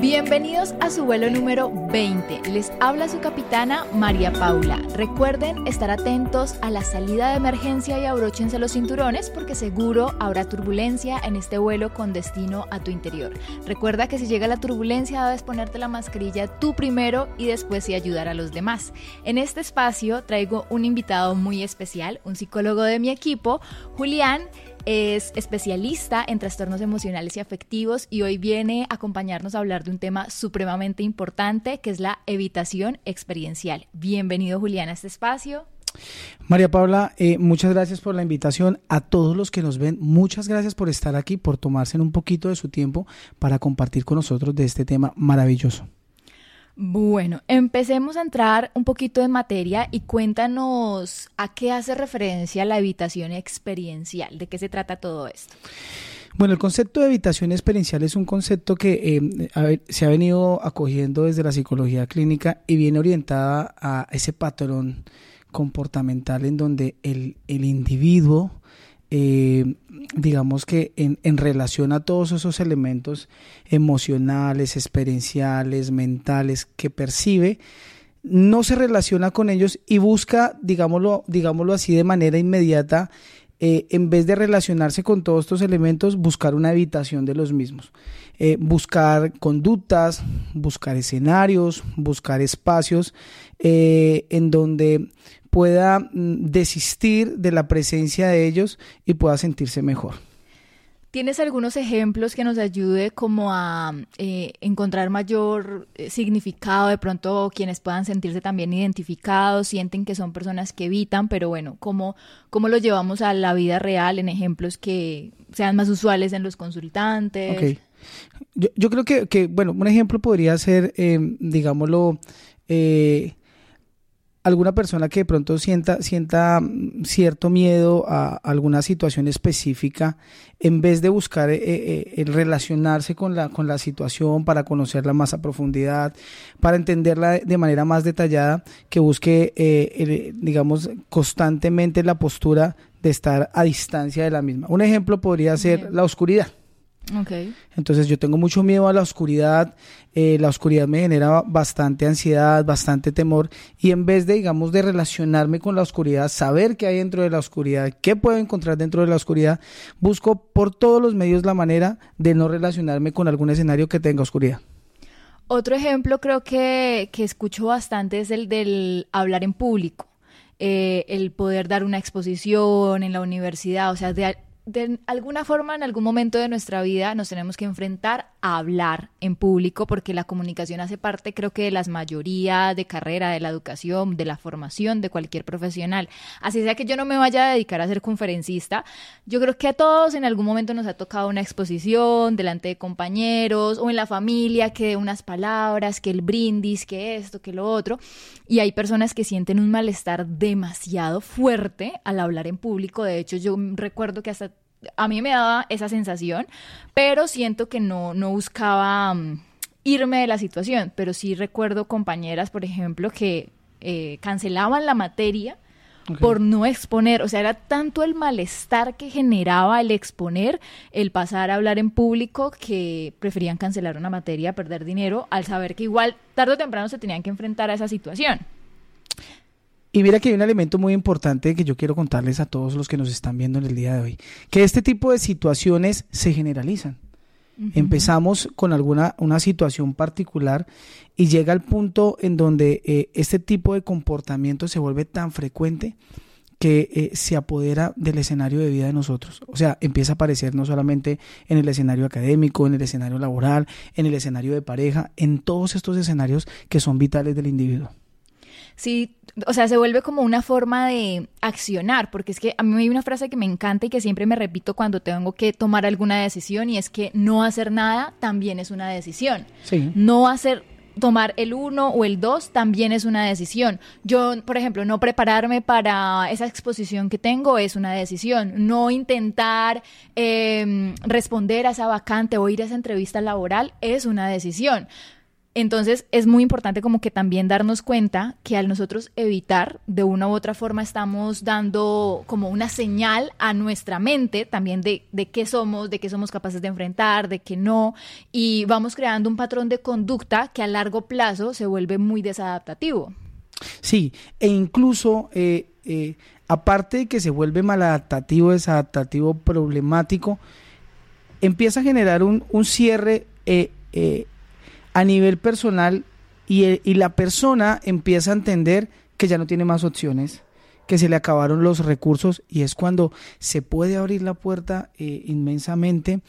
Bienvenidos a su vuelo número 20. Les habla su capitana María Paula. Recuerden estar atentos a la salida de emergencia y abróchense los cinturones porque seguro habrá turbulencia en este vuelo con destino a tu interior. Recuerda que si llega la turbulencia debes ponerte la mascarilla tú primero y después y ayudar a los demás. En este espacio traigo un invitado muy especial, un psicólogo de mi equipo, Julián es especialista en trastornos emocionales y afectivos y hoy viene a acompañarnos a hablar de un tema supremamente importante que es la evitación experiencial. Bienvenido Julián a este espacio. María Paula, eh, muchas gracias por la invitación. A todos los que nos ven, muchas gracias por estar aquí, por tomarse un poquito de su tiempo para compartir con nosotros de este tema maravilloso. Bueno, empecemos a entrar un poquito en materia y cuéntanos a qué hace referencia la evitación experiencial, de qué se trata todo esto. Bueno, el concepto de evitación experiencial es un concepto que eh, se ha venido acogiendo desde la psicología clínica y viene orientada a ese patrón comportamental en donde el, el individuo eh, digamos que en, en, relación a todos esos elementos emocionales, experienciales, mentales que percibe, no se relaciona con ellos y busca, digámoslo, digámoslo así, de manera inmediata, eh, en vez de relacionarse con todos estos elementos, buscar una evitación de los mismos. Eh, buscar conductas, buscar escenarios, buscar espacios en donde pueda mm, desistir de la presencia de ellos y pueda sentirse mejor. ¿Tienes algunos ejemplos que nos ayude como a eh, encontrar mayor eh, significado? De pronto quienes puedan sentirse también identificados, sienten que son personas que evitan, pero bueno, ¿cómo, cómo lo llevamos a la vida real en ejemplos que sean más usuales en los consultantes? Okay. Yo, yo, creo que, que, bueno, un ejemplo podría ser, eh, digámoslo, eh, alguna persona que de pronto sienta, sienta mm, cierto miedo a alguna situación específica, en vez de buscar eh, eh, el relacionarse con la, con la situación para conocerla más a profundidad, para entenderla de manera más detallada, que busque, eh, digamos, constantemente la postura de estar a distancia de la misma. Un ejemplo podría ser la oscuridad. Okay. Entonces yo tengo mucho miedo a la oscuridad, eh, la oscuridad me genera bastante ansiedad, bastante temor y en vez de, digamos, de relacionarme con la oscuridad, saber qué hay dentro de la oscuridad, qué puedo encontrar dentro de la oscuridad, busco por todos los medios la manera de no relacionarme con algún escenario que tenga oscuridad. Otro ejemplo creo que, que escucho bastante es el del hablar en público. Eh, el poder dar una exposición en la universidad, o sea, de de alguna forma, en algún momento de nuestra vida, nos tenemos que enfrentar a hablar en público, porque la comunicación hace parte, creo que, de las mayorías de carrera, de la educación, de la formación de cualquier profesional. Así sea que yo no me vaya a dedicar a ser conferencista, yo creo que a todos en algún momento nos ha tocado una exposición delante de compañeros o en la familia, que unas palabras, que el brindis, que esto, que lo otro. Y hay personas que sienten un malestar demasiado fuerte al hablar en público. De hecho, yo recuerdo que hasta a mí me daba esa sensación, pero siento que no, no buscaba um, irme de la situación, pero sí recuerdo compañeras, por ejemplo, que eh, cancelaban la materia por no exponer, o sea, era tanto el malestar que generaba el exponer, el pasar a hablar en público, que preferían cancelar una materia, perder dinero, al saber que igual tarde o temprano se tenían que enfrentar a esa situación. Y mira que hay un elemento muy importante que yo quiero contarles a todos los que nos están viendo en el día de hoy, que este tipo de situaciones se generalizan. Empezamos con alguna una situación particular y llega al punto en donde eh, este tipo de comportamiento se vuelve tan frecuente que eh, se apodera del escenario de vida de nosotros. O sea, empieza a aparecer no solamente en el escenario académico, en el escenario laboral, en el escenario de pareja, en todos estos escenarios que son vitales del individuo. Sí, o sea, se vuelve como una forma de accionar, porque es que a mí hay una frase que me encanta y que siempre me repito cuando tengo que tomar alguna decisión y es que no hacer nada también es una decisión. Sí. No hacer tomar el uno o el dos también es una decisión. Yo, por ejemplo, no prepararme para esa exposición que tengo es una decisión. No intentar eh, responder a esa vacante o ir a esa entrevista laboral es una decisión Entonces es muy importante como que también darnos cuenta que al nosotros evitar, de una u otra forma estamos dando como una señal a nuestra mente también de, de qué somos, de qué somos capaces de enfrentar, de qué no, y vamos creando un patrón de conducta que a largo plazo se vuelve muy desadaptativo. Sí, e incluso eh, eh, aparte de que se vuelve maladaptativo, desadaptativo, problemático, empieza a generar un, un cierre eh, a nivel personal y, y, la persona empieza a entender que ya no tiene más opciones, que se le acabaron los recursos y es cuando se puede abrir la puerta eh, inmensamente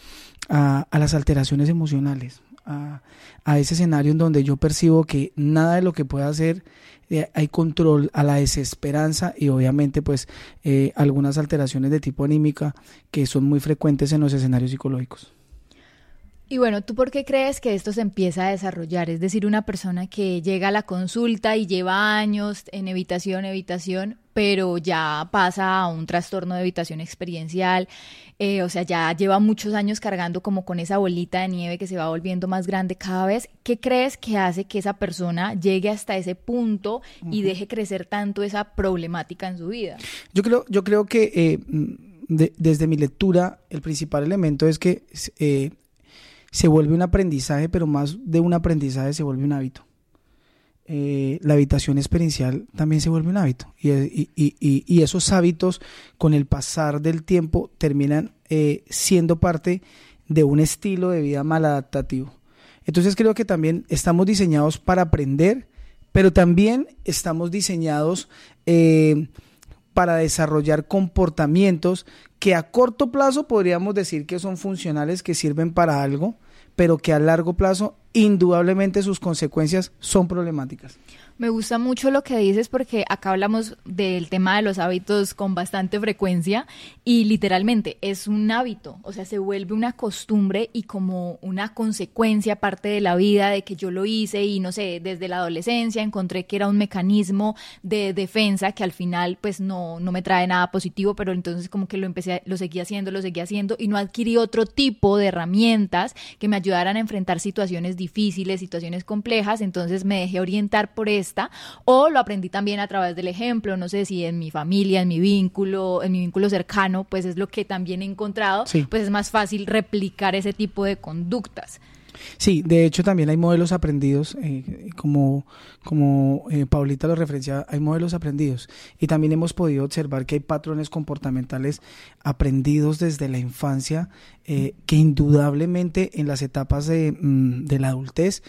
a, las alteraciones emocionales, a, a, ese escenario en donde yo percibo que nada de lo que pueda hacer eh, hay control a la desesperanza y obviamente pues eh, algunas alteraciones de tipo anímica que son muy frecuentes en los escenarios psicológicos. Y bueno, ¿tú por qué crees que esto se empieza a desarrollar? Es decir, una persona que llega a la consulta y lleva años en evitación, evitación, pero ya pasa a un trastorno de evitación experiencial, eh, o sea, ya lleva muchos años cargando como con esa bolita de nieve que se va volviendo más grande cada vez. ¿Qué crees que hace que esa persona llegue hasta ese punto y deje crecer tanto esa problemática en su vida? Yo creo, yo creo que eh, de, desde mi lectura, el principal elemento es que eh, se vuelve un aprendizaje, pero más de un aprendizaje se vuelve un hábito. Eh, la habitación experiencial también se vuelve un hábito y, esos hábitos con el pasar del tiempo terminan eh, siendo parte de un estilo de vida maladaptativo. Entonces creo que también estamos diseñados para aprender, pero también estamos diseñados eh, para desarrollar comportamientos que a corto plazo podríamos decir que son funcionales, que sirven para algo, pero que a largo plazo indudablemente sus consecuencias son problemáticas. Me gusta mucho lo que dices porque acá hablamos del tema de los hábitos con bastante frecuencia y literalmente es un hábito, o sea, se vuelve una costumbre y como una consecuencia parte de la vida de que yo lo hice y no sé, desde la adolescencia encontré que era un mecanismo de defensa que al final pues no, no me trae nada positivo, pero entonces como que lo empecé, lo seguí haciendo, lo seguí haciendo y no adquirí otro tipo de herramientas que me ayudaran a enfrentar situaciones difíciles, situaciones complejas, entonces me dejé orientar por eso o lo aprendí también a través del ejemplo, no sé si en mi familia, en mi vínculo, en mi vínculo cercano, pues es lo que también he encontrado, pues es más fácil replicar ese tipo de conductas. Sí, de hecho también hay modelos aprendidos, eh, como, como eh, Paulita lo referencia, hay modelos aprendidos. Y también hemos podido observar que hay patrones comportamentales aprendidos desde la infancia, eh, que indudablemente en las etapas de, mm, de la adultez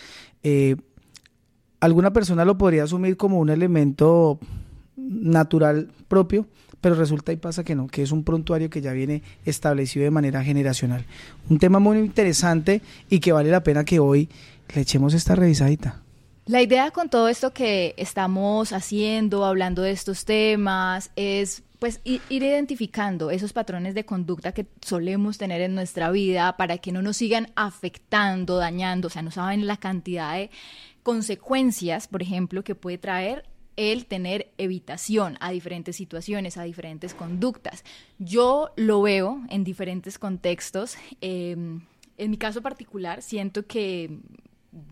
alguna persona lo podría asumir como un elemento natural propio, pero resulta y pasa que no, que es un prontuario que ya viene establecido de manera generacional. Un tema muy interesante y que vale la pena que hoy le echemos esta revisadita. La idea con todo esto que estamos haciendo, hablando de estos temas, es pues ir, identificando esos patrones de conducta que solemos tener en nuestra vida para que no nos sigan afectando, dañando, o sea, no saben la cantidad de consecuencias, por ejemplo, que puede traer el tener evitación a diferentes situaciones, a diferentes conductas. Yo lo veo en diferentes contextos. Eh, en mi caso particular, siento que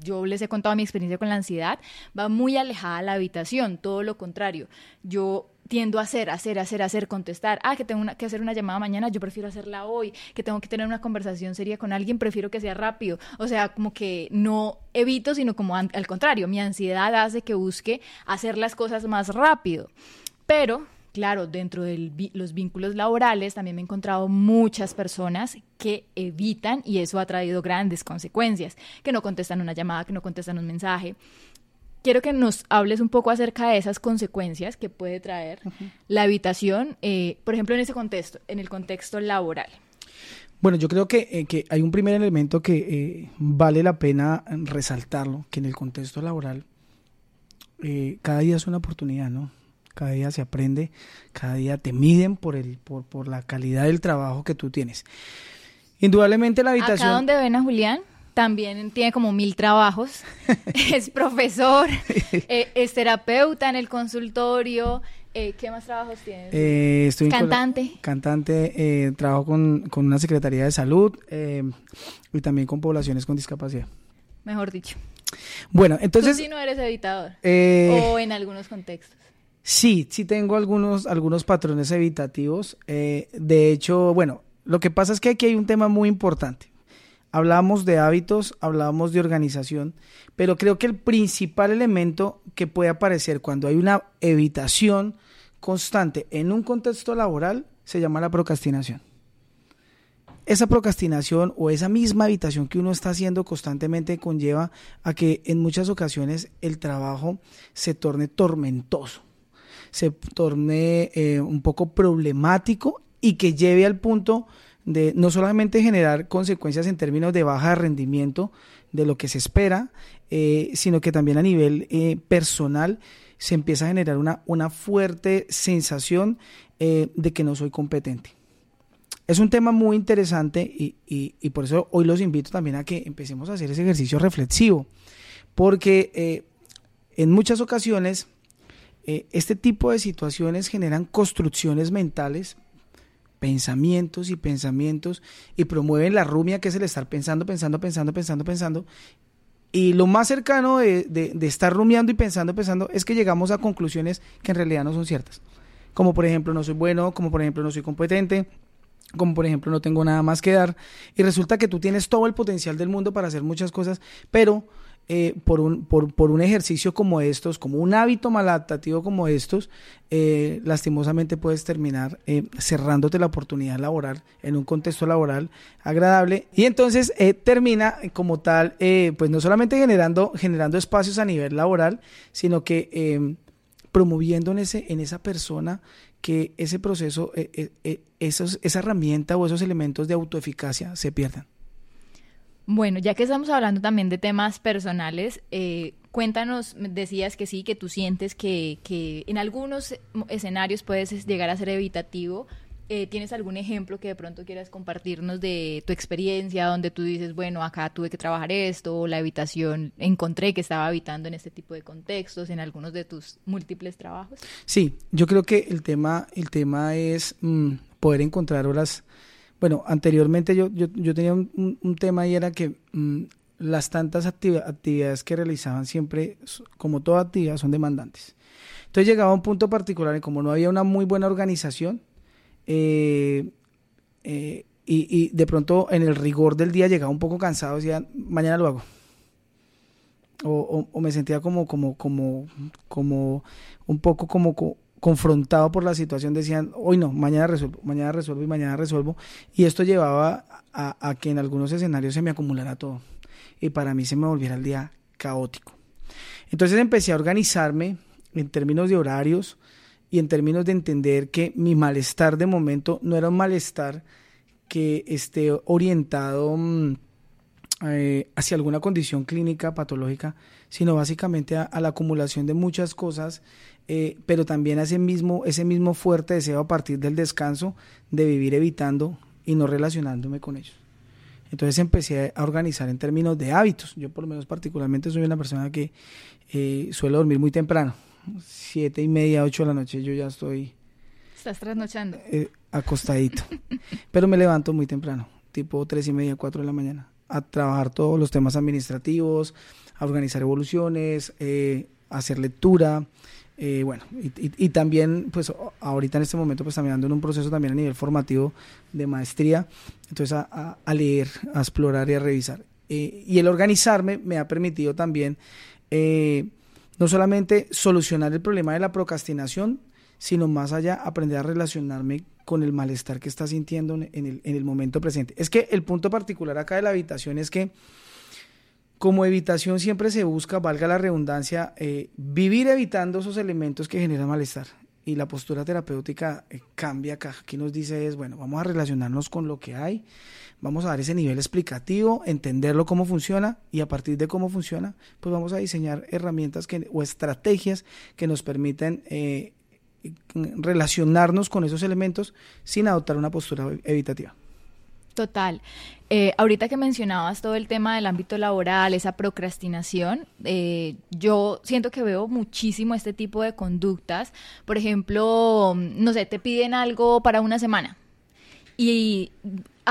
yo les he contado mi experiencia con la ansiedad, va muy alejada la habitación, todo lo contrario. Yo tiendo a hacer, hacer, hacer, hacer, contestar. Ah, que tengo que hacer una llamada mañana, yo prefiero hacerla hoy. Que tengo que tener una conversación seria con alguien, prefiero que sea rápido. O sea, como que no evito, sino como al contrario, mi ansiedad hace que busque hacer las cosas más rápido. Pero claro, dentro de los vínculos laborales también me he encontrado muchas personas que evitan y eso ha traído grandes consecuencias, que no contestan una llamada, que no contestan un mensaje, quiero que nos hables un poco acerca de esas consecuencias que puede traer la habitación, eh, por ejemplo, en ese contexto, en el contexto laboral. Bueno, yo creo que, eh, que hay un primer elemento que eh, vale la pena resaltarlo, que en el contexto laboral cada día es una oportunidad, ¿no? Cada día se aprende, cada día te miden por, el, por, por la calidad del trabajo que tú tienes. Indudablemente la habitación... ¿Acá donde ven a Julián? También tiene como mil trabajos. es profesor, eh, es terapeuta en el consultorio. Eh, ¿Qué más trabajos tienes? Eh, estoy cantante. cantante, trabajo con, con, una Secretaría de Salud y también con poblaciones con discapacidad. Mejor dicho. Bueno, entonces... Tú sí no eres evitador. Eh, o en algunos contextos. Sí, sí tengo algunos, algunos patrones evitativos. Eh, de hecho, bueno, lo que pasa es que aquí hay un tema muy importante. Hablamos de hábitos, hablamos de organización, pero creo que el principal elemento que puede aparecer cuando hay una evitación constante en un contexto laboral se llama la procrastinación. Esa procrastinación o esa misma evitación que uno está haciendo constantemente conlleva a que en muchas ocasiones el trabajo se torne tormentoso, se torne eh, un poco problemático y que lleve al punto de no solamente generar consecuencias en términos de baja rendimiento de lo que se espera, eh, sino que también a nivel eh, personal se empieza a generar una, una fuerte sensación eh, de que no soy competente. Es un tema muy interesante y, y, por eso hoy los invito también a que empecemos a hacer ese ejercicio reflexivo, porque en muchas ocasiones este tipo de situaciones generan construcciones mentales pensamientos y pensamientos y promueven la rumia que es el estar pensando, pensando, pensando, pensando, pensando. Y lo más cercano de, de, estar rumiando y pensando, pensando, es que llegamos a conclusiones que en realidad no son ciertas. Como por ejemplo, no soy bueno, como por ejemplo, no soy competente, como por ejemplo, no tengo nada más que dar. Y resulta que tú tienes todo el potencial del mundo para hacer muchas cosas, pero eh, por, un, por, por, un ejercicio como estos, como un hábito maladaptativo como estos, eh, lastimosamente puedes terminar eh, cerrándote la oportunidad laboral en un contexto laboral agradable y entonces termina como tal, pues no solamente generando, generando espacios a nivel laboral, sino que promoviendo en, ese, en esa persona que ese proceso, esos, esa herramienta o esos elementos de autoeficacia se pierdan. Bueno, ya que estamos hablando también de temas personales, eh, cuéntanos, decías que sí, que tú sientes que, que en algunos escenarios puedes llegar a ser evitativo. Eh, ¿Tienes algún ejemplo que de pronto quieras compartirnos de tu experiencia, donde tú dices, bueno, acá tuve que trabajar esto, o la evitación encontré que estaba habitando en este tipo de contextos, en algunos de tus múltiples trabajos? Sí, yo creo que el tema, el tema es mm, poder encontrar horas bueno, anteriormente yo, yo, yo tenía un, un, tema y era que mm, las tantas actividades que realizaban siempre, como toda actividad, son demandantes. Entonces llegaba a un punto particular y como no había una muy buena organización, eh, eh, y, y, de pronto en el rigor del día llegaba un poco cansado, decía, mañana lo hago. O, o, me sentía como, como, como, como, un poco como, confrontado por la situación decían, hoy no, mañana resuelvo, mañana resuelvo y mañana resuelvo. Y esto llevaba a, que en algunos escenarios se me acumulara todo. Y para mí se me volviera el día caótico. Entonces empecé a organizarme en términos de horarios y en términos de entender que mi malestar de momento no era un malestar que esté orientado mm, eh, hacia alguna condición clínica patológica, sino básicamente a, la acumulación de muchas cosas eh, pero también ese mismo, ese mismo fuerte deseo a partir del descanso de vivir evitando y no relacionándome con ellos. Entonces empecé a organizar en términos de hábitos. Yo por lo menos particularmente soy una persona que eh, suele dormir muy temprano, siete y media, ocho de la noche, yo ya estoy... Estás trasnochando. Eh, acostadito. pero me levanto muy temprano, tipo tres y media, cuatro de la mañana, a trabajar todos los temas administrativos, a organizar evoluciones, a hacer lectura, eh, bueno, y, también, pues ahorita en este momento, pues también ando en un proceso también a nivel formativo de maestría, entonces a, leer, a explorar y a revisar. Eh, y el organizarme me ha permitido también eh, no solamente solucionar el problema de la procrastinación, sino más allá aprender a relacionarme con el malestar que está sintiendo en el, en el momento presente. Es que el punto particular acá de la habitación es que como evitación siempre se busca, valga la redundancia, eh, vivir evitando esos elementos que generan malestar. Y la postura terapéutica eh, cambia acá. Aquí nos dice es, bueno, vamos a relacionarnos con lo que hay, vamos a dar ese nivel explicativo, entenderlo cómo funciona y a partir de cómo funciona, pues vamos a diseñar herramientas que, o estrategias que nos permiten eh, relacionarnos con esos elementos sin adoptar una postura evitativa. Total. Eh, ahorita que mencionabas todo el tema del ámbito laboral, esa procrastinación, eh, yo siento que veo muchísimo este tipo de conductas. Por ejemplo, no sé, te piden algo para una semana y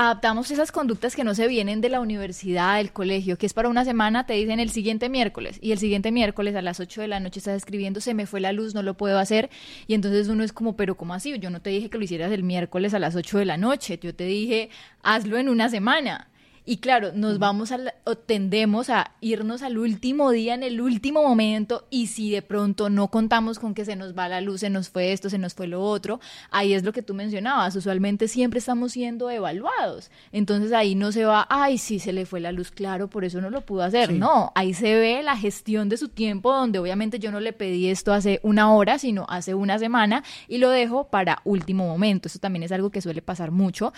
adaptamos esas conductas que no se vienen de la universidad, del colegio, que es para una semana, te dicen el siguiente miércoles, y el siguiente miércoles a las 8 de la noche estás escribiendo, se me fue la luz, no lo puedo hacer, y entonces uno es como, pero ¿cómo así? Yo no te dije que lo hicieras el miércoles a las 8 de la noche, yo te dije, hazlo en una semana. Y claro, nos vamos a, o tendemos a irnos al último día, en el último momento, y si de pronto no contamos con que se nos va la luz, se nos fue esto, se nos fue lo otro, ahí es lo que tú mencionabas, usualmente siempre estamos siendo evaluados. Entonces ahí no se va, ay, sí, se le fue la luz, claro, por eso no lo pudo hacer. No, ahí se ve la gestión de su tiempo, donde obviamente yo no le pedí esto hace una hora, sino hace una semana, y lo dejo para último momento. Eso también es algo que suele pasar mucho.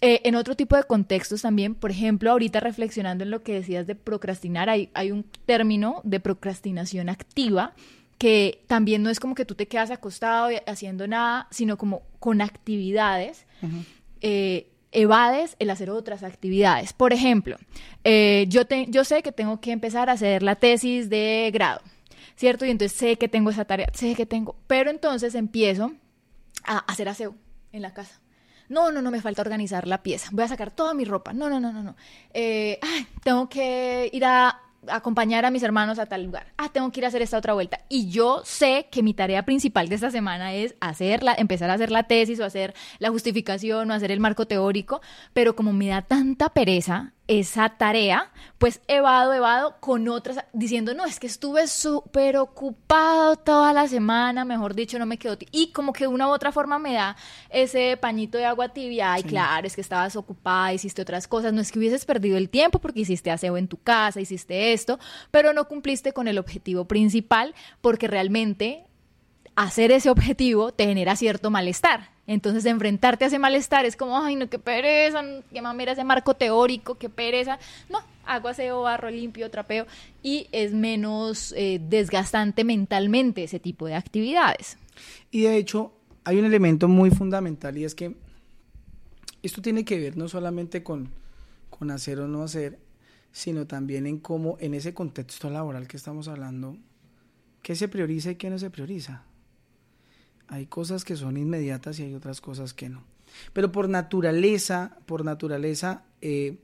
Eh, en otro tipo de contextos también, por ejemplo, ahorita reflexionando en lo que decías de procrastinar, hay, hay un término de procrastinación activa que también no es como que tú te quedas acostado haciendo nada, sino como con actividades. Eh, evades el hacer otras actividades. Por ejemplo, eh, yo, yo sé que tengo que empezar a hacer la tesis de grado, ¿cierto? Y entonces sé que tengo esa tarea, sé que tengo, pero entonces empiezo a hacer aseo en la casa no, no, no, me falta organizar la pieza. Voy a sacar toda mi ropa. No, no, no, no, no. Eh, ay, tengo que ir a acompañar a mis hermanos a tal lugar. Ah, tengo que ir a hacer esta otra vuelta. Y yo sé que mi tarea principal de esta semana es hacerla, empezar a hacer la tesis o hacer la justificación o hacer el marco teórico, pero como me da tanta pereza esa tarea, pues evado, evado con otras, diciendo, no, es que estuve súper ocupado toda la semana, mejor dicho, no me quedó. Y como que de una u otra forma me da ese pañito de agua tibia, ay, claro, es que estabas ocupada, hiciste otras cosas, no es que hubieses perdido el tiempo porque hiciste aseo en tu casa, hiciste esto, pero no cumpliste con el objetivo principal porque realmente hacer ese objetivo te genera cierto malestar. Entonces, enfrentarte a ese malestar es como, ay, no, qué pereza, qué mamera ese marco teórico, qué pereza. No, hago aseo, barro limpio, trapeo y es menos eh, desgastante mentalmente ese tipo de actividades. Y de hecho, hay un elemento muy fundamental y es que esto tiene que ver no solamente con, con hacer o no hacer, sino también en cómo en ese contexto laboral que estamos hablando, qué se prioriza y qué no se prioriza. Hay cosas que son inmediatas y hay otras cosas que no. Pero por naturaleza, por naturaleza, eh,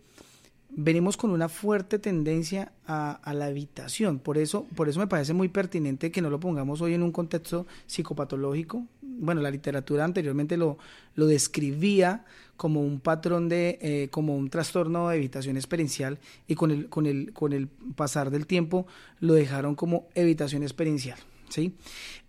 venimos con una fuerte tendencia a, la evitación. Por eso, por eso me parece muy pertinente que no lo pongamos hoy en un contexto psicopatológico. Bueno, la literatura anteriormente lo, lo describía como un patrón de, eh, como un trastorno de evitación experiencial y con el, con el, con el pasar del tiempo lo dejaron como evitación experiencial. ¿sí?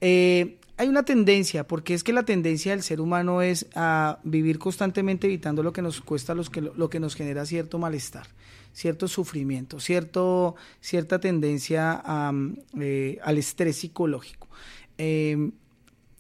Eh, hay una tendencia, porque es que la tendencia del ser humano es a vivir constantemente evitando lo que nos cuesta, que, lo que nos genera cierto malestar, cierto sufrimiento, cierto, cierta tendencia eh, al estrés psicológico. Eh,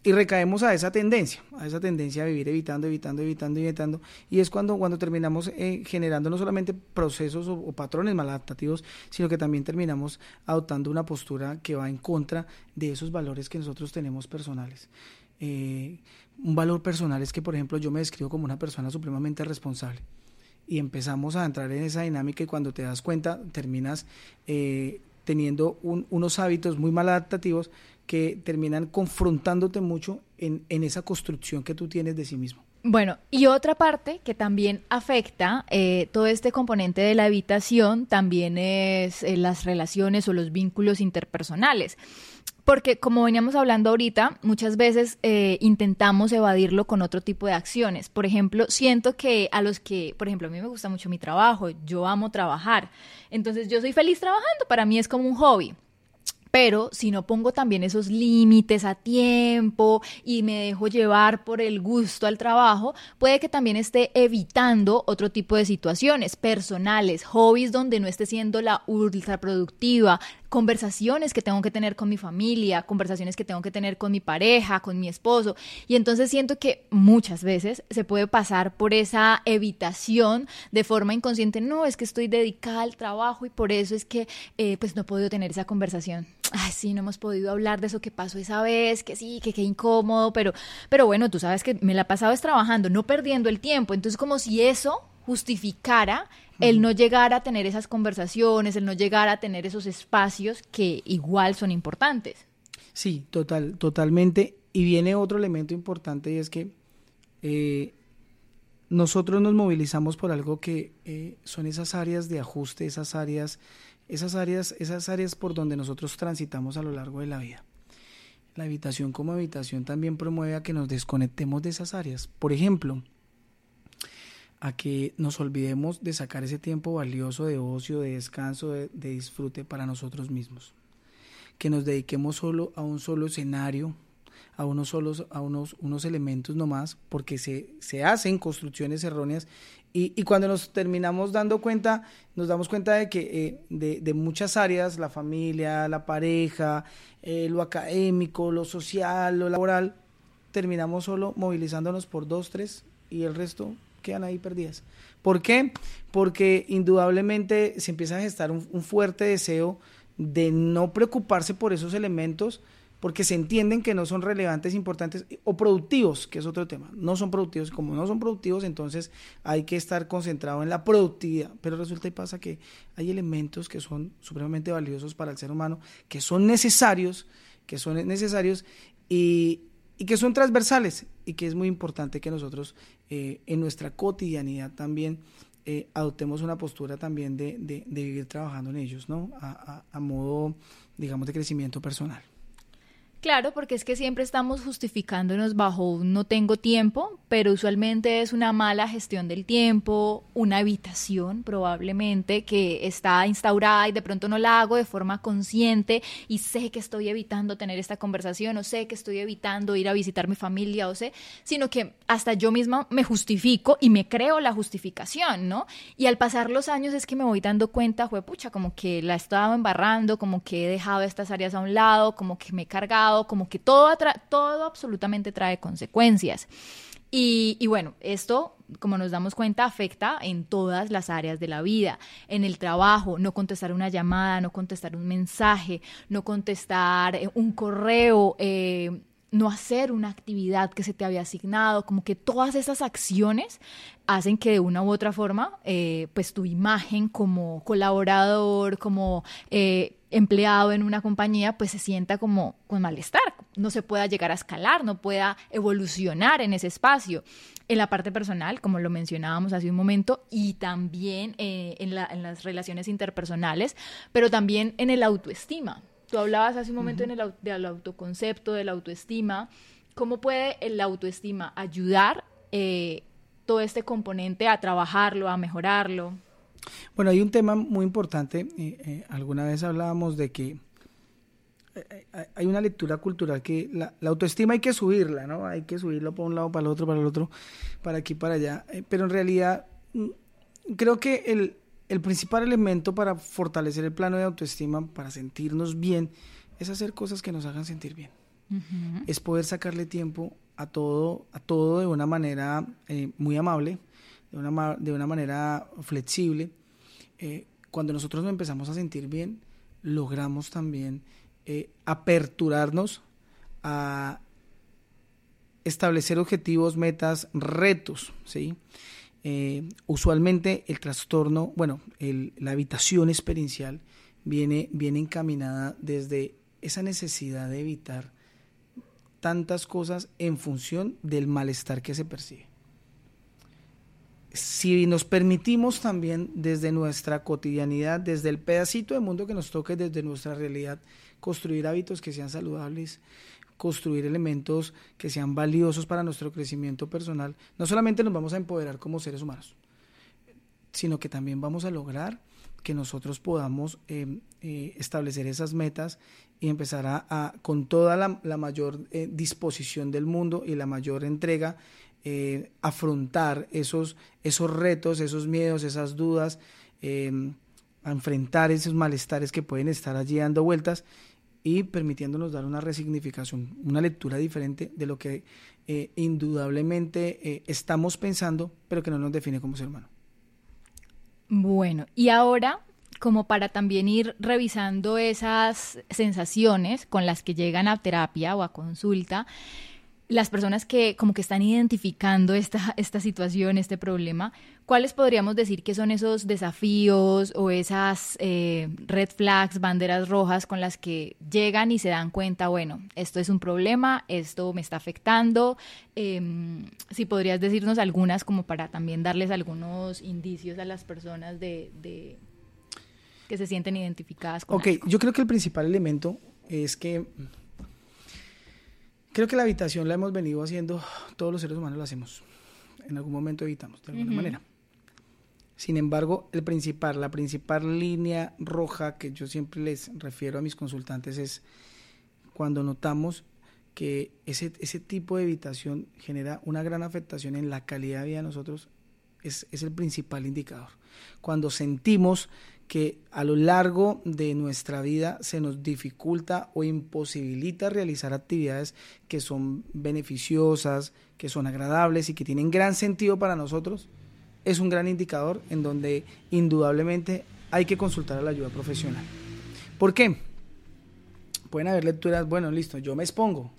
y recaemos a esa tendencia, a esa tendencia a vivir evitando, evitando, evitando, evitando. Y es cuando, cuando terminamos eh, generando no solamente procesos o, patrones maladaptativos, sino que también terminamos adoptando una postura que va en contra de esos valores que nosotros tenemos personales. Eh, un valor personal es que, por ejemplo, yo me describo como una persona supremamente responsable. Y empezamos a entrar en esa dinámica y cuando te das cuenta terminas eh, teniendo unos hábitos muy maladaptativos que terminan confrontándote mucho en, esa construcción que tú tienes de sí mismo. Bueno, y otra parte que también afecta eh, todo este componente de la habitación también es eh, las relaciones o los vínculos interpersonales. Porque como veníamos hablando ahorita, muchas veces eh, intentamos evadirlo con otro tipo de acciones. Por ejemplo, siento que a los que, por ejemplo, a mí me gusta mucho mi trabajo, yo amo trabajar. Entonces yo soy feliz trabajando, para mí es como un hobby. Pero si no pongo también esos límites a tiempo y me dejo llevar por el gusto al trabajo, puede que también esté evitando otro tipo de situaciones personales, hobbies donde no esté siendo la ultra productiva, conversaciones que tengo que tener con mi familia, conversaciones que tengo que tener con mi pareja, con mi esposo. Y entonces siento que muchas veces se puede pasar por esa evitación de forma inconsciente. No, es que estoy dedicada al trabajo y por eso es que eh, pues no he podido tener esa conversación. Ay, sí, no hemos podido hablar de eso que pasó esa vez, que sí, que qué incómodo, pero, pero bueno, tú sabes que me la he pasado es trabajando, no perdiendo el tiempo. Entonces como si eso justificara el no llegar a tener esas conversaciones, el no llegar a tener esos espacios que igual son importantes. Sí, total, totalmente. Y viene otro elemento importante y es que eh, nosotros nos movilizamos por algo que eh, son esas áreas de ajuste, esas áreas, esas áreas, esas áreas por donde nosotros transitamos a lo largo de la vida. La habitación como habitación también promueve a que nos desconectemos de esas áreas. Por ejemplo, a que nos olvidemos de sacar ese tiempo valioso de ocio, de descanso, de, disfrute para nosotros mismos. Que nos dediquemos solo a un solo escenario, a unos solos, a unos, unos elementos nomás, porque se, se hacen construcciones erróneas y, y, cuando nos terminamos dando cuenta, nos damos cuenta de que eh, de, de, muchas áreas, la familia, la pareja, eh, lo académico, lo social, lo laboral, terminamos solo movilizándonos por dos, tres y el resto quedan ahí perdidas. ¿Por qué? Porque indudablemente se empieza a gestar un, fuerte deseo de no preocuparse por esos elementos, porque se entienden que no son relevantes, importantes o productivos, que es otro tema. No son productivos, como no son productivos, entonces hay que estar concentrado en la productividad. Pero resulta y pasa que hay elementos que son supremamente valiosos para el ser humano, que son necesarios, que son necesarios y, que son transversales y que es muy importante que nosotros eh, en nuestra cotidianidad también eh, adoptemos una postura también de, de, vivir trabajando en ellos, ¿no? a modo, digamos, de crecimiento personal. Claro, porque es que siempre estamos justificándonos bajo no tengo tiempo, pero usualmente es una mala gestión del tiempo, una habitación probablemente que está instaurada y de pronto no la hago de forma consciente y sé que estoy evitando tener esta conversación o sé que estoy evitando ir a visitar mi familia o sé, sino que hasta yo misma me justifico y me creo la justificación, ¿no? Y al pasar los años es que me voy dando cuenta, pucha, como que la he estado embarrando, como que he dejado estas áreas a un lado, como que me he cargado como que todo, todo absolutamente trae consecuencias. Y, bueno, esto, como nos damos cuenta, afecta en todas las áreas de la vida, en el trabajo, no contestar una llamada, no contestar un mensaje, no contestar eh, un correo, eh, no hacer una actividad que se te había asignado, como que todas esas acciones hacen que de una u otra forma, eh, pues tu imagen como colaborador, como empleado en una compañía, pues se sienta como con malestar, no se pueda llegar a escalar, no pueda evolucionar en ese espacio. En la parte personal, como lo mencionábamos hace un momento, y también eh, en, en las relaciones interpersonales, pero también en el autoestima Tú hablabas hace un momento en el, del autoconcepto, de la autoestima. ¿Cómo puede el autoestima ayudar eh, todo este componente a trabajarlo, a mejorarlo? Bueno, hay un tema muy importante. Eh, eh, alguna vez hablábamos de que hay una lectura cultural que la, autoestima hay que subirla, ¿no? Hay que subirlo para un lado, para el otro, para el otro, para aquí, para allá. pero en realidad, mm, creo que el, el principal elemento para fortalecer el plano de autoestima, para sentirnos bien, es hacer cosas que nos hagan sentir bien. Es poder sacarle tiempo a todo, a todo de una manera eh, muy amable, de una, de una manera flexible. Eh, cuando nosotros nos empezamos a sentir bien, logramos también eh, aperturarnos a establecer objetivos, metas, retos, ¿sí? Eh, usualmente el trastorno, bueno, la habitación experiencial viene, viene encaminada desde esa necesidad de evitar tantas cosas en función del malestar que se percibe. Si nos permitimos también desde nuestra cotidianidad, desde el pedacito de mundo que nos toque, desde nuestra realidad, construir hábitos que sean saludables, construir elementos que sean valiosos para nuestro crecimiento personal, no solamente nos vamos a empoderar como seres humanos, sino que también vamos a lograr que nosotros podamos eh, eh, establecer esas metas y empezar a, con toda la, mayor eh, disposición del mundo y la mayor entrega, afrontar esos, esos retos, esos miedos, esas dudas, a enfrentar esos malestares que pueden estar allí dando vueltas y permitiéndonos dar una resignificación, una lectura diferente de lo que eh, indudablemente eh, estamos pensando, pero que no nos define como ser humano. Bueno, y ahora, como para también ir revisando esas sensaciones con las que llegan a terapia o a consulta, las personas que como que están identificando esta, esta situación, este problema, ¿cuáles podríamos decir que son esos desafíos o esas eh, red flags, banderas rojas con las que llegan y se dan cuenta, bueno, esto es un problema, esto me está afectando? Em, si podrías decirnos algunas como para también darles algunos indicios a las personas de, que se sienten identificadas con Ok, yo creo que el principal elemento es que Creo que la habitación la hemos venido haciendo, todos los seres humanos lo hacemos. En algún momento evitamos, de alguna manera. Sin embargo, el principal, la principal línea roja que yo siempre les refiero a mis consultantes es cuando notamos que ese, ese tipo de evitación genera una gran afectación en la calidad de vida de nosotros, es, es el principal indicador. Cuando sentimos que a lo largo de nuestra vida se nos dificulta o imposibilita realizar actividades que son beneficiosas, que son agradables y que tienen gran sentido para nosotros, es un gran indicador en donde indudablemente hay que consultar a la ayuda profesional. ¿Por qué? Pueden haber lecturas, bueno, listo, yo me expongo.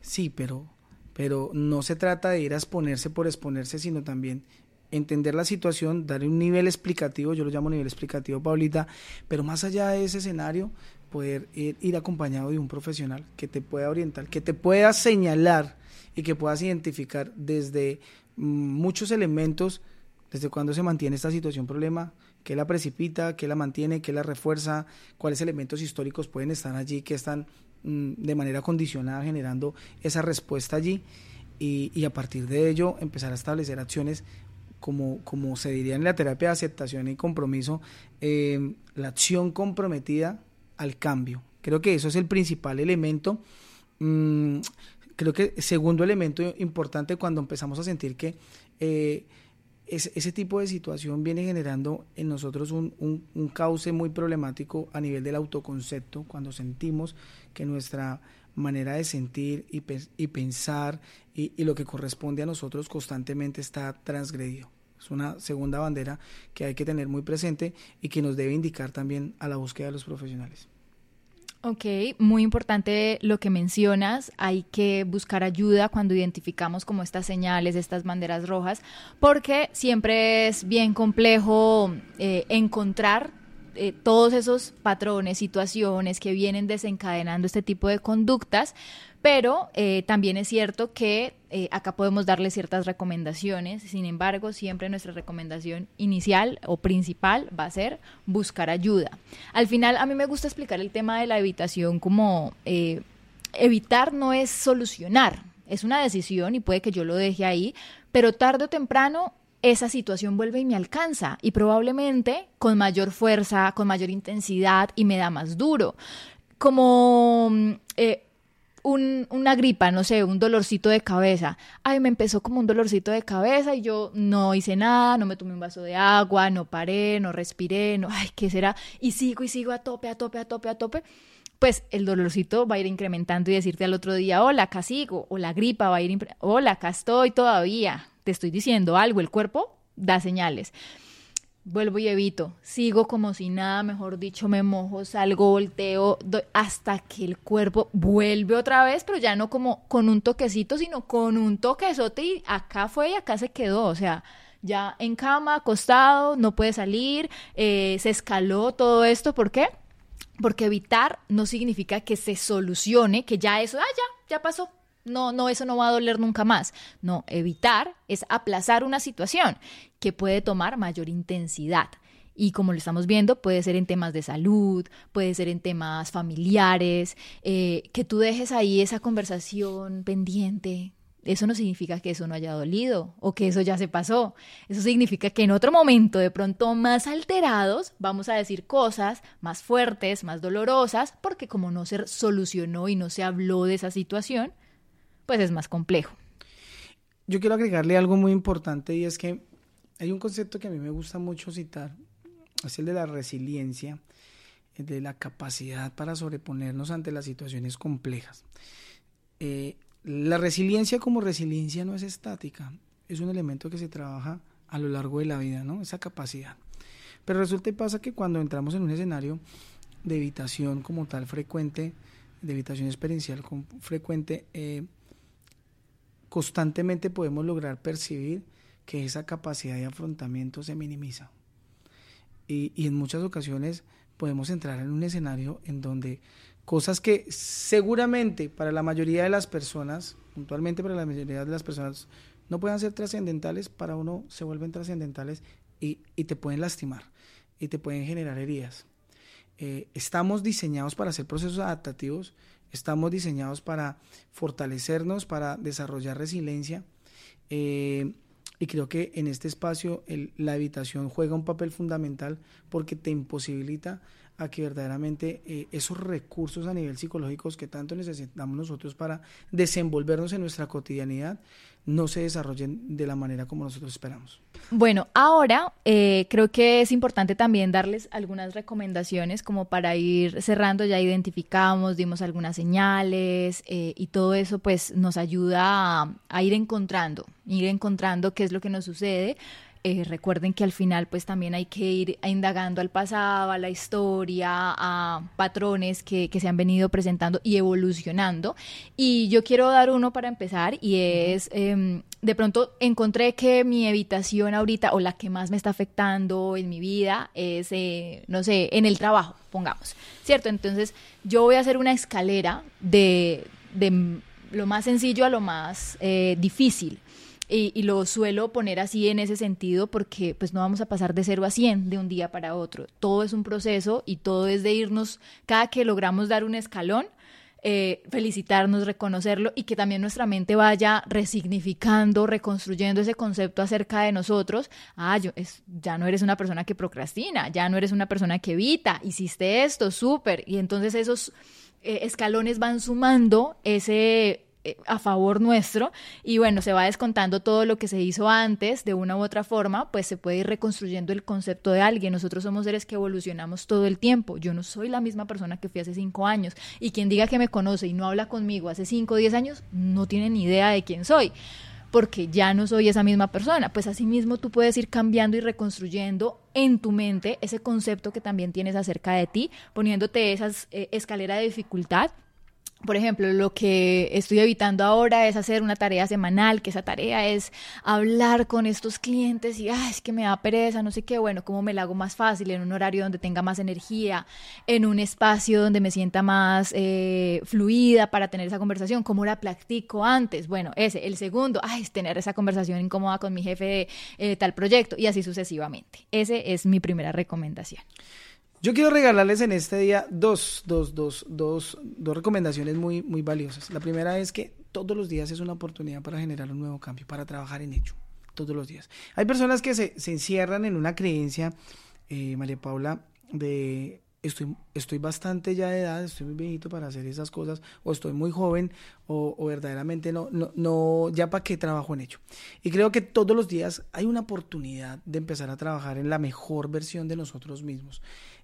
Sí, pero, pero no se trata de ir a exponerse por exponerse, sino también entender la situación, dar un nivel explicativo, yo lo llamo nivel explicativo, Paulita, pero más allá de ese escenario, poder ir, acompañado de un profesional que te pueda orientar, que te pueda señalar y que puedas identificar desde mm, muchos elementos, desde cuándo se mantiene esta situación problema, qué la precipita, qué la mantiene, qué la refuerza, cuáles elementos históricos pueden estar allí que están mm, de manera condicionada generando esa respuesta allí. Y, a partir de ello empezar a establecer acciones como, como se diría en la terapia de aceptación y compromiso, eh, la acción comprometida al cambio. Creo que eso es el principal elemento. Mm, creo que segundo elemento importante cuando empezamos a sentir que eh, ese, tipo de situación viene generando en nosotros un, un, cauce muy problemático a nivel del autoconcepto, cuando sentimos que nuestra manera de sentir y, pensar y, y, lo que corresponde a nosotros constantemente está transgredido. Es una segunda bandera que hay que tener muy presente y que nos debe indicar también a la búsqueda de los profesionales. Ok, muy importante lo que mencionas. Hay que buscar ayuda cuando identificamos como estas señales, estas banderas rojas, porque siempre es bien complejo eh, encontrar eh, todos esos patrones, situaciones que vienen desencadenando este tipo de conductas, pero eh, también es cierto que eh, acá podemos darle ciertas recomendaciones, sin embargo, siempre nuestra recomendación inicial o principal va a ser buscar ayuda. Al final, a mí me gusta explicar el tema de la evitación como evitar no es solucionar, es una decisión y puede que yo lo deje ahí, pero tarde o temprano esa situación vuelve y me alcanza y probablemente con mayor fuerza, con mayor intensidad y me da más duro. Como mm, eh, una gripa, no sé, un dolorcito de cabeza. Ay, me empezó como un dolorcito de cabeza y yo no hice nada, no me tomé un vaso de agua, no paré, no respiré, no, ay, ¿qué será? Y sigo y sigo a tope, a tope, a tope, a tope. Pues el dolorcito va a ir incrementando y decirte al otro día, hola, acá sigo, o la gripa va a ir, hola, acá estoy todavía, te estoy diciendo algo, el cuerpo da señales. Vuelvo y evito, sigo como si nada, mejor dicho, me mojo, salgo, volteo, hasta que el cuerpo vuelve otra vez, pero ya no como con un toquecito, sino con un toquezote y acá fue y acá se quedó, o sea, ya en cama, acostado, no puede salir, eh, se escaló todo esto, ¿por qué? Porque evitar no significa que se solucione, que ya eso, ah, ya, ya pasó, no, no, eso no va a doler nunca más. No, evitar es aplazar una situación que puede tomar mayor intensidad. Y como lo estamos viendo, puede ser en temas de salud, puede ser en temas familiares, eh, que tú dejes ahí esa conversación pendiente. Eso no significa que eso no haya dolido o que eso ya se pasó. Eso significa que en otro momento, de pronto más alterados, vamos a decir cosas más fuertes, más dolorosas, porque como no se solucionó y no se habló de esa situación, pues es más complejo. Yo quiero agregarle algo muy importante y es que hay un concepto que a mí me gusta mucho citar, es el de la resiliencia, de la capacidad para sobreponernos ante las situaciones complejas. Eh, la resiliencia como resiliencia no es estática, es un elemento que se trabaja a lo largo de la vida, ¿no? Esa capacidad. Pero resulta y pasa que cuando entramos en un escenario de evitación como tal frecuente, de evitación experiencial frecuente, eh, constantemente podemos lograr percibir que esa capacidad de afrontamiento se minimiza. Y, y en muchas ocasiones podemos entrar en un escenario en donde cosas que seguramente para la mayoría de las personas, puntualmente para la mayoría de las personas, no puedan ser trascendentales, para uno se vuelven trascendentales y, y, te pueden lastimar y te pueden generar heridas. Eh, estamos diseñados para hacer procesos adaptativos, estamos diseñados para fortalecernos, para desarrollar resiliencia. Eh, y creo que en este espacio la habitación juega un papel fundamental porque te imposibilita a que verdaderamente eh, esos recursos a nivel psicológico que tanto necesitamos nosotros para desenvolvernos en nuestra cotidianidad no se desarrollen de la manera como nosotros esperamos. Bueno, ahora eh, creo que es importante también darles algunas recomendaciones como para ir cerrando, ya identificamos, dimos algunas señales eh, y todo eso pues nos ayuda a, a ir encontrando, ir encontrando qué es lo que nos sucede eh, recuerden que al final pues también hay que ir indagando al pasado, a la historia, a patrones que, se han venido presentando y evolucionando. Y yo quiero dar uno para empezar y es, em, de pronto encontré que mi evitación ahorita o la que más me está afectando en mi vida es, eh, no sé, en el trabajo, pongamos, ¿cierto? Entonces yo voy a hacer una escalera de, de lo más sencillo a lo más eh, difícil. Y, lo suelo poner así en ese sentido porque pues no vamos a pasar de 0 a 100 de un día para otro. Todo es un proceso y todo es de irnos, cada que logramos dar un escalón, eh, felicitarnos, reconocerlo y que también nuestra mente vaya resignificando, reconstruyendo ese concepto acerca de nosotros. Ah, yo, es, ya no eres una persona que procrastina, ya no eres una persona que evita, hiciste esto, súper. Y entonces esos eh, escalones van sumando ese a favor nuestro y bueno, se va descontando todo lo que se hizo antes de una u otra forma, pues se puede ir reconstruyendo el concepto de alguien. Nosotros somos seres que evolucionamos todo el tiempo. Yo no soy la misma persona que fui hace cinco años y quien diga que me conoce y no habla conmigo hace cinco o diez años no tiene ni idea de quién soy porque ya no soy esa misma persona. Pues asimismo tú puedes ir cambiando y reconstruyendo en tu mente ese concepto que también tienes acerca de ti, poniéndote esa eh, escalera de dificultad por ejemplo, lo que estoy evitando ahora es hacer una tarea semanal, que esa tarea es hablar con estos clientes y, es que me da pereza, no sé qué, bueno, ¿cómo me la hago más fácil? En un horario donde tenga más energía, en un espacio donde me sienta más eh, fluida para tener esa conversación, ¿cómo la practico antes? Bueno, ese. El segundo, ay, es tener esa conversación incómoda con mi jefe de eh, tal proyecto y así sucesivamente. Ese es mi primera recomendación. Yo quiero regalarles en este día dos, dos, dos, dos, dos recomendaciones muy, muy valiosas. La primera es que todos los días es una oportunidad para generar un nuevo cambio, para trabajar en hecho, todos los días. Hay personas que se, se encierran en una creencia, eh, María Paula, de estoy, estoy bastante ya de edad, estoy muy viejito para hacer esas cosas, o estoy muy joven, o, verdaderamente no, no, no, ya para qué trabajo en ello. Y creo que todos los días hay una oportunidad de empezar a trabajar en la mejor versión de nosotros mismos,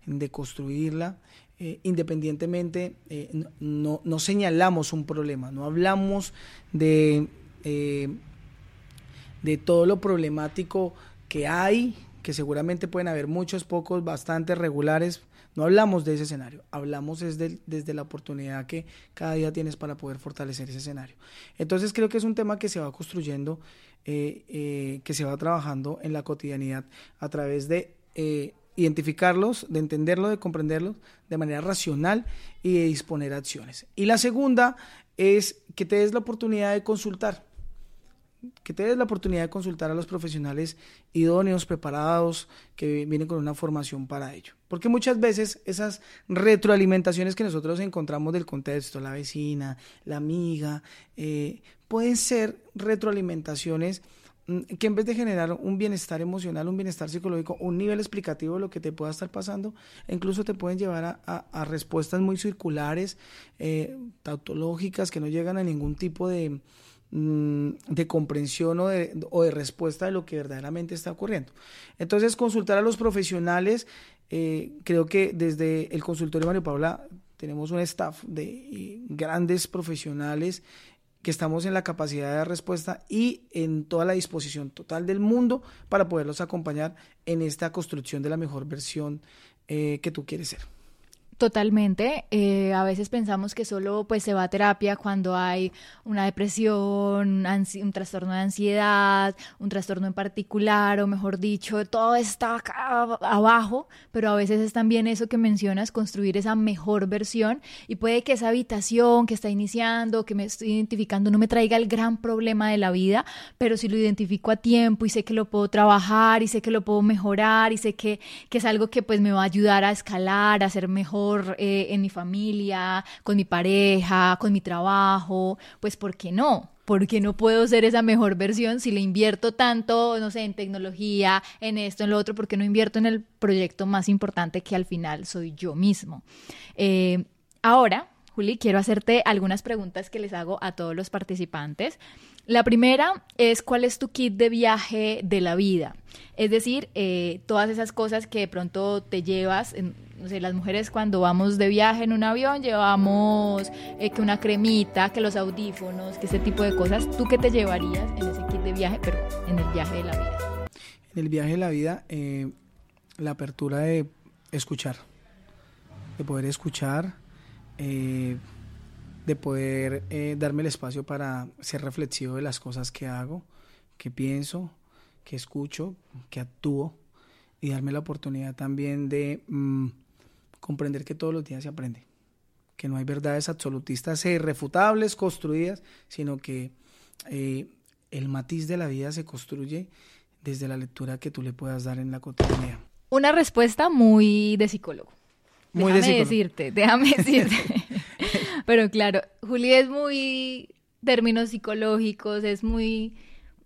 de construirla. Eh, independientemente, eh, no, no, señalamos un problema, no hablamos de, eh, de todo lo problemático que hay, que seguramente pueden haber muchos, pocos, bastante regulares, no hablamos de ese escenario, hablamos desde, desde la oportunidad que cada día tienes para poder fortalecer ese escenario. Entonces creo que es un tema que se va construyendo, que se va trabajando en la cotidianidad a través de identificarlos, de entenderlo, de comprenderlos de manera racional y de disponer acciones. Y la segunda es que te des la oportunidad de consultar que te des la oportunidad de consultar a los profesionales idóneos, preparados, que vienen con una formación para ello. Porque muchas veces esas retroalimentaciones que nosotros encontramos del contexto, la vecina, la amiga, eh, pueden ser retroalimentaciones que en vez de generar un bienestar emocional, un bienestar psicológico, un nivel explicativo de lo que te pueda estar pasando, incluso te pueden llevar a, respuestas muy circulares, eh, tautológicas, que no llegan a ningún tipo de, Mm, de comprensión o de, o de, respuesta de lo que verdaderamente está ocurriendo. Entonces, consultar a los profesionales, eh, creo que desde el consultorio Mario Paula tenemos un staff de eh, grandes profesionales que estamos en la capacidad de respuesta y en toda la disposición total del mundo para poderlos acompañar en esta construcción de la mejor versión eh, que tú quieres ser. Totalmente. Eh, a veces pensamos que solo pues se va a terapia cuando hay una depresión, un trastorno de ansiedad, un trastorno en particular, o mejor dicho, todo está abajo, pero a veces es también eso que mencionas, construir esa mejor versión y puede que esa habitación que está iniciando, que me estoy identificando, no me traiga el gran problema de la vida, pero si lo identifico a tiempo y sé que lo puedo trabajar y sé que lo puedo mejorar y sé que, que es algo que pues me va a ayudar a escalar, a ser mejor eh, en mi familia, con mi pareja, con mi trabajo, pues ¿por qué no? porque no puedo ser esa mejor versión si le invierto tanto, no sé, en tecnología, en esto, en lo otro, porque no invierto en el proyecto más importante que al final soy yo mismo. Eh, ahora, Juli, quiero hacerte algunas preguntas que les hago a todos los participantes. La primera es cuál es tu kit de viaje de la vida. Es decir, eh, todas esas cosas que de pronto te llevas, no sé, las mujeres cuando vamos de viaje en un avión llevamos eh, que una cremita, que los audífonos, que ese tipo de cosas. ¿Tú qué te llevarías en ese kit de viaje, pero en el viaje de la vida? En el viaje de la vida, eh, la apertura de escuchar, de poder escuchar de poder eh, darme el espacio para ser reflexivo de las cosas que hago, que pienso, que escucho, que actúo y darme la oportunidad también de mm, comprender que todos los días se aprende, que no hay verdades absolutistas e irrefutables construidas, sino que eh, el matiz de la vida se construye desde la lectura que tú le puedas dar en la cotidianidad. Una respuesta muy de psicólogo. Muy déjame de decirte, déjame decirte. Pero claro, Juli es muy términos psicológicos, es muy...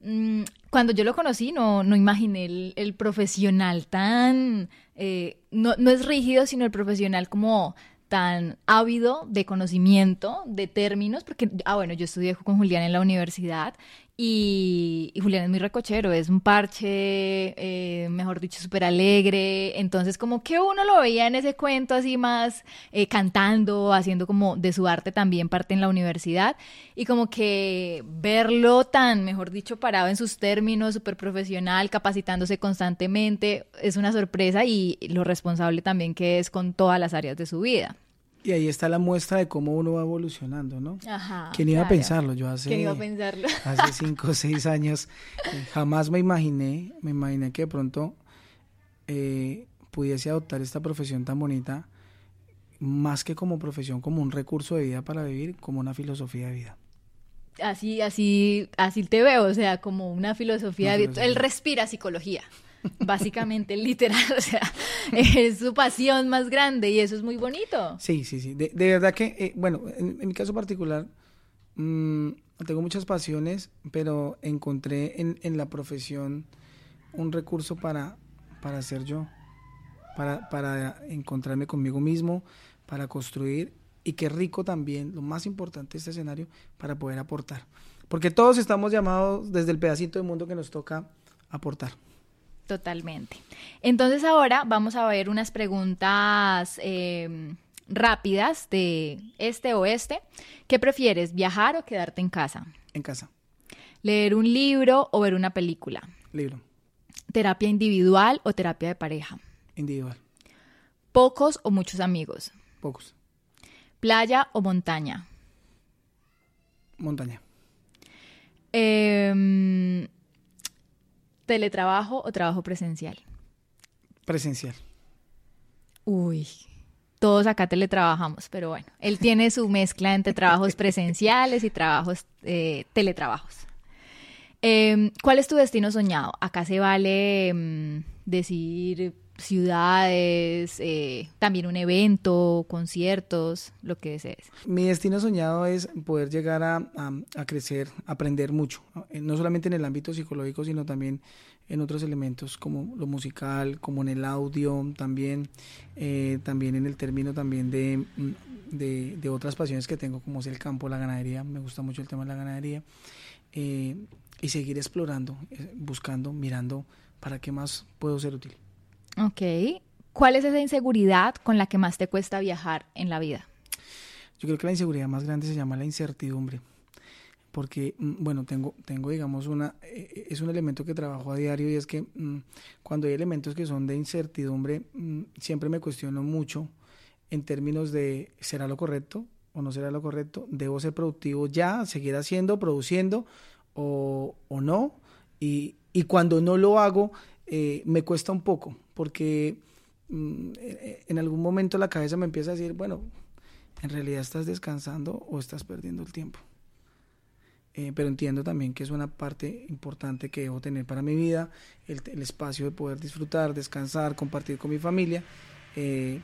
Mm, cuando yo lo conocí no, no imaginé el, profesional tan... Eh, no, no es rígido, sino el profesional como tan ávido de conocimiento, de términos, porque, ah, bueno, yo estudié con Julián en la universidad y, Julián es muy recochero, es un parche, eh, mejor dicho, súper alegre. Entonces, como que uno lo veía en ese cuento así más eh, cantando, haciendo como de su arte también parte en la universidad. Y como que verlo tan, mejor dicho, parado en sus términos, súper profesional, capacitándose constantemente, es una sorpresa y lo responsable también que es con todas las áreas de su vida. Y ahí está la muestra de cómo uno va evolucionando, ¿no? Ajá. ¿Quién iba a pensarlo? Yo hace, iba a pensarlo? hace cinco o seis años eh, jamás me imaginé, me imaginé que de pronto eh, pudiese adoptar esta profesión tan bonita, más que como profesión, como un recurso de vida para vivir, como una filosofía de vida. Así, así, así te veo, o sea, como una filosofía de vida. Él respira psicología básicamente literal, o sea, es su pasión más grande y eso es muy bonito. Sí, sí, sí, de, verdad que, eh, bueno, en, mi caso particular, mm, tengo muchas pasiones, pero encontré en, en, la profesión un recurso para, para ser yo, para, para encontrarme conmigo mismo, para construir y qué rico también, lo más importante de este escenario, para poder aportar. Porque todos estamos llamados desde el pedacito de mundo que nos toca aportar. Totalmente. Entonces ahora vamos a ver unas preguntas em, rápidas de este oeste. ¿Qué prefieres, viajar o quedarte en casa? En casa. ¿Leer un libro o ver una película? Libro. ¿Terapia individual o terapia de pareja? Individual. ¿Pocos o muchos amigos? Pocos. ¿Playa o montaña? Montaña. Eh, ¿Teletrabajo o trabajo presencial? Presencial. Uy, todos acá teletrabajamos, pero bueno, él tiene su mezcla entre trabajos presenciales y trabajos eh, teletrabajos. Em, ¿Cuál es tu destino soñado? Acá se vale em, decir ciudades, eh, también un evento, conciertos, lo que desees. Mi destino soñado es poder llegar a, crecer, aprender mucho, eh, ¿no? solamente en el ámbito psicológico, sino también en otros elementos como lo musical, como en el audio, también, eh, también en el término también mm, de, de, otras pasiones que tengo, como es el campo, la ganadería, me gusta mucho el tema de la ganadería, y seguir explorando, buscando, mirando para qué más puedo ser útil. Ok. ¿Cuál es esa inseguridad con la que más te cuesta viajar en la vida? Yo creo que la inseguridad más grande se llama la incertidumbre. Porque, mm, bueno, tengo, tengo digamos, una, eh, es un elemento que trabajo a diario y es que mm, cuando hay elementos que son de incertidumbre, mm, siempre me cuestiono mucho en términos de será lo correcto o no será lo correcto, debo ser productivo ya, seguir haciendo, produciendo o, no. Y, cuando no lo hago, eh, me cuesta un poco, porque mm, en algún momento la cabeza me empieza a decir, bueno, en realidad estás descansando o estás perdiendo el tiempo. Eh, pero entiendo también que es una parte importante que debo tener para mi vida, el, espacio de poder disfrutar, descansar, compartir con mi familia, eh,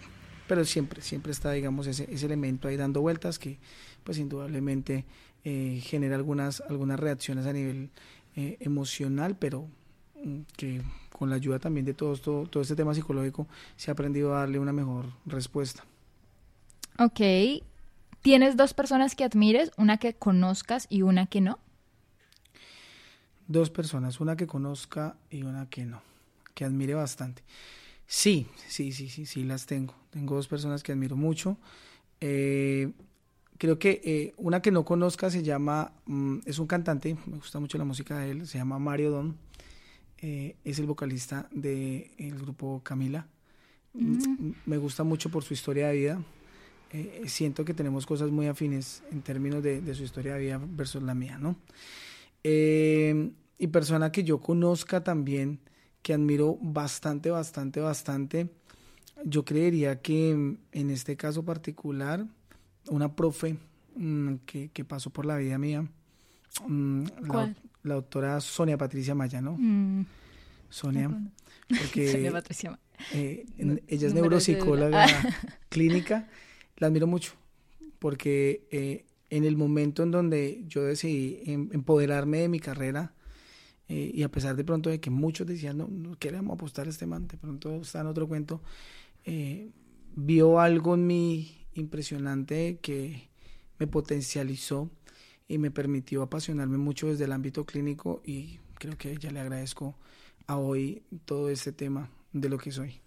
pero siempre, siempre está, digamos, ese, ese, elemento ahí dando vueltas que, pues, indudablemente eh, genera algunas, algunas reacciones a nivel emocional, pero mm, que con la ayuda también de todo, todo, todo este tema psicológico se ha aprendido a darle una mejor respuesta. Ok, ¿Tienes dos personas que admires, una que conozcas y una que no? Dos personas, una que conozca y una que no, que admire bastante. Sí, sí, sí, sí, sí, las tengo. Tengo dos personas que admiro mucho. Eh, creo que eh, una que no conozca se llama, mm, es un cantante, me gusta mucho la música de él, se llama Mario Don. Eh, es el vocalista del grupo Camila. Mm. Me gusta mucho por su historia de vida, eh, siento que tenemos cosas muy afines en términos de, su historia de vida versus la mía, ¿no? Eh, y persona que yo conozca también, que admiro bastante, bastante, bastante, yo creería que en este caso particular, una profe mm, que, pasó por la vida mía, mm, la, doctora Sonia Patricia Maya, ¿no? Mm. Sonia, porque Sonia Patricia eh, ella es neuropsicóloga clínica. La admiro mucho, porque eh, en el momento en donde yo decidí em, empoderarme de mi carrera, eh, y a pesar de pronto de que muchos decían, no, no queremos apostar a este man, de pronto está en otro cuento, eh, vio algo en mí impresionante que me potencializó y me permitió apasionarme mucho desde el ámbito clínico y creo que ya le agradezco a hoy todo este tema de lo que soy.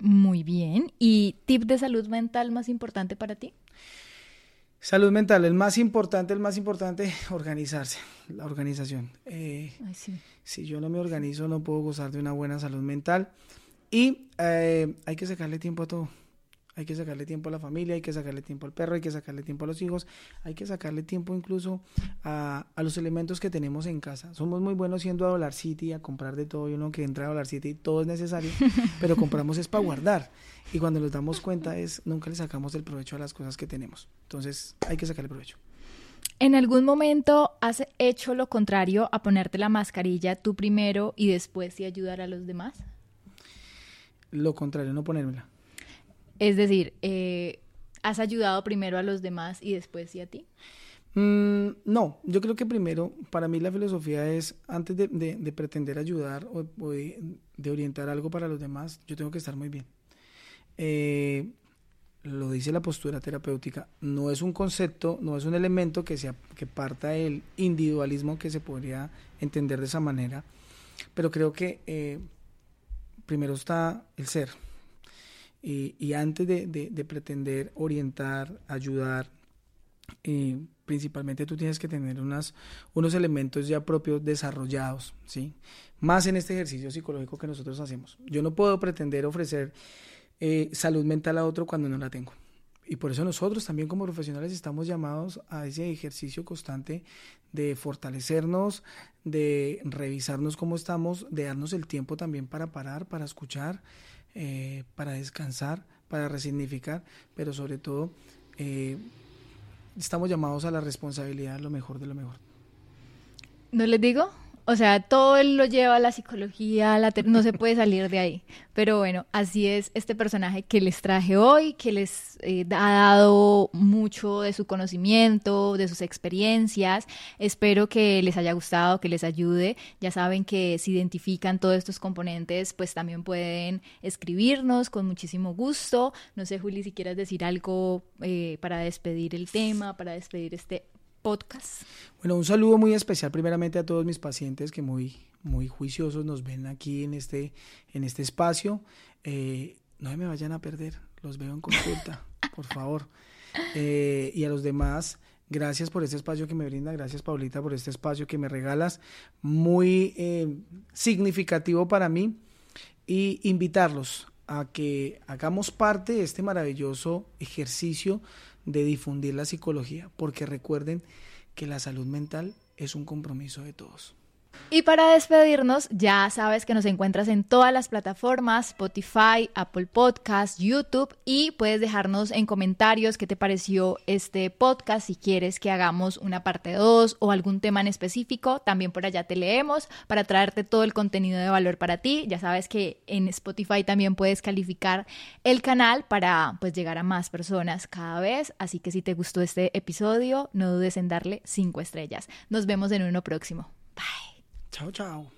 Muy bien. ¿Y tip de salud mental más importante para ti? Salud mental, el más importante, el más importante, organizarse, la organización. Eh, Si yo no me organizo, no puedo gozar de una buena salud mental. Y eh, hay que sacarle tiempo a todo. Hay que sacarle tiempo a la familia, hay que sacarle tiempo al perro, hay que sacarle tiempo a los hijos, hay que sacarle tiempo incluso a, los elementos que tenemos en casa. Somos muy buenos yendo a Dollar City a comprar de todo y uno que entra a Dollar City todo es necesario, pero compramos es para guardar. Y cuando nos damos cuenta es nunca le sacamos el provecho a las cosas que tenemos. Entonces hay que sacarle provecho. ¿En algún momento has hecho lo contrario a ponerte la mascarilla tú primero y después y ayudar a los demás? Lo contrario, no ponérmela. Es decir, eh, ¿has ayudado primero a los demás y después sí a ti? Mm, no, yo creo que primero, para mí la filosofía es, antes de, pretender ayudar o, de, orientar algo para los demás, yo tengo que estar muy bien. Eh, lo dice la postura terapéutica, no es un concepto, no es un elemento que, sea, que parta del individualismo que se podría entender de esa manera, pero creo que eh, primero está el ser, y, antes de, pretender orientar, ayudar, eh, principalmente tú tienes que tener unas, unos elementos ya propios desarrollados, ¿sí? Más en este ejercicio psicológico que nosotros hacemos. Yo no puedo pretender ofrecer eh, salud mental a otro cuando no la tengo. Y por eso nosotros también como profesionales estamos llamados a ese ejercicio constante de fortalecernos, de revisarnos cómo estamos, de darnos el tiempo también para parar, para escuchar, eh, para descansar, para resignificar, pero sobre todo eh, estamos llamados a la responsabilidad, lo mejor de lo mejor. ¿No les digo? O sea, todo él lo lleva a la psicología, no se puede salir de ahí. Pero bueno, así es este personaje que les traje hoy, que les eh, ha dado mucho de su conocimiento, de sus experiencias. Espero que les haya gustado, que les ayude. Ya saben que si identifican todos estos componentes, pues también pueden escribirnos con muchísimo gusto. No sé, Juli, si quieres decir algo eh, para despedir el tema, para despedir este podcast. Bueno, un saludo muy especial primeramente a todos mis pacientes que muy, muy juiciosos nos ven aquí en este, en este espacio. Eh, no me vayan a perder, los veo en consulta, por favor. Eh, y a los demás, gracias por este espacio que me brinda, gracias Paulita por este espacio que me regalas, muy eh, significativo para mí. Y invitarlos a que hagamos parte de este maravilloso ejercicio de difundir la psicología, porque recuerden que la salud mental es un compromiso de todos. Y para despedirnos, ya sabes que nos encuentras en todas las plataformas, Spotify, Apple Podcasts, YouTube y puedes dejarnos en comentarios qué te pareció este podcast, si quieres que hagamos una parte 2 o algún tema en específico, también por allá te leemos para traerte todo el contenido de valor para ti. Ya sabes que en Spotify también puedes calificar el canal para pues llegar a más personas cada vez, así que si te gustó este episodio, no dudes en darle 5 estrellas. Nos vemos en uno próximo. Bye. chào chào.